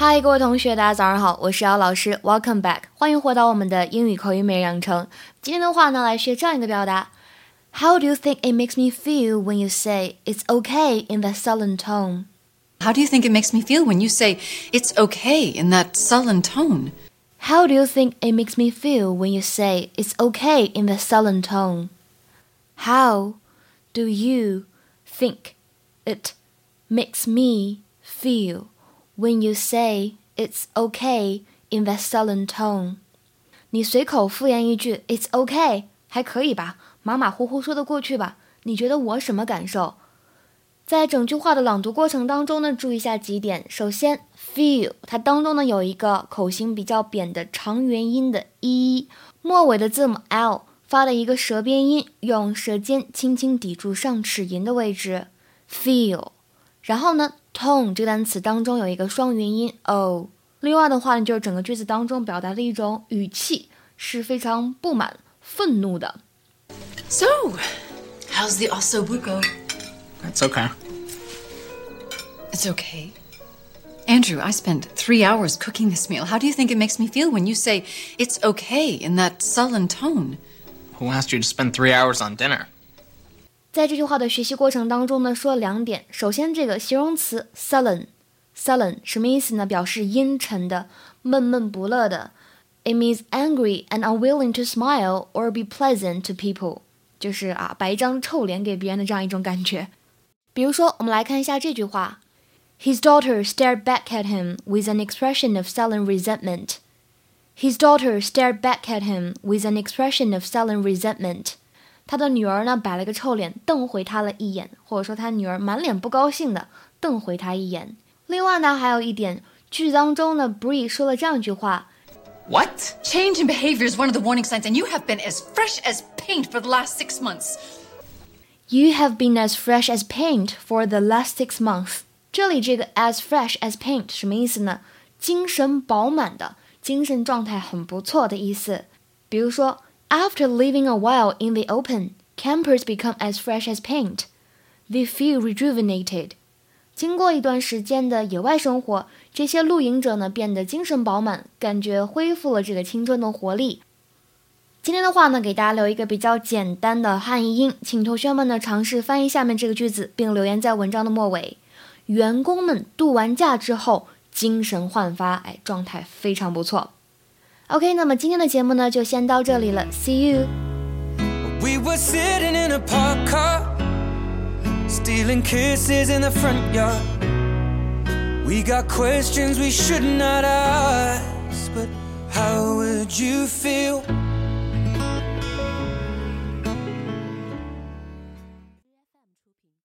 嗨，各位同学，大家早上好，我是姚老师，Welcome back，欢迎回到我们的英语口语每日养成。今天的话呢，来学这样一个表达：How do you think it makes me feel when you say it's okay in that sullen tone? How do you think it makes me feel when you say it's okay in that sullen tone? How do you think it makes me feel when you say it's okay in that sullen tone? How do you think it makes me feel When you say it's okay in that sullen tone。你随口敷衍一句 "It's okay" 还可以吧，马马虎虎说得过去吧？你觉得我什么感受？在整句话的朗读过程当中呢，注意一下几点。首先，feel 它当中呢有一个口型比较扁的长元音的 e，末尾的字母 l 发了一个舌边音，用舌尖轻轻抵住上齿龈的位置。feel，然后呢？tone 这个单词当中有一个双元音 o，另外的话呢，就是整个句子当中表达的一种语气是非常不满、愤怒的。So, how's the osso buco? It's okay. It's okay. Andrew, I spent three hours cooking this meal. How do you think it makes me feel when you say it's okay in that sullen tone? Who asked you to spend three hours on dinner? 在这句话的学习过程当中呢，说了两点。首先，这个形容词 sullen，sullen 什么意思呢？表示阴沉的、闷闷不乐的。It means angry and unwilling to smile or be pleasant to people，就是啊，摆一张臭脸给别人的这样一种感觉。比如说，我们来看一下这句话：His daughter stared back at him with an expression of sullen resentment. His daughter stared back at him with an expression of sullen resentment. 他的女儿呢，摆了个臭脸，瞪回他了一眼，或者说他女儿满脸不高兴的瞪回他一眼。另外呢，还有一点，句子当中呢，Bree 说了这样一句话：What? Change in behavior is one of the warning signs, and you have been as fresh as paint for the last six months. You have been as fresh as paint for the last six months. 这里这个 as fresh as paint 什么意思呢？精神饱满的，精神状态很不错的意思。比如说。 After living a while in the open, campers become as fresh as paint. They feel rejuvenated. 经过一段时间的野外生活，这些露营者呢变得精神饱满，感觉恢复了这个青春的活力。今天的话呢，给大家留一个比较简单的汉译英，请同学们呢尝试翻译下面这个句子，并留言在文章的末尾。员工们度完假之后精神焕发，哎，状态非常不错。OK，那么今天的节目呢就先到这里了，See you。We were sitting in a park car, stealing kisses in the front yard. We got questions we should not ask, but how would you feel?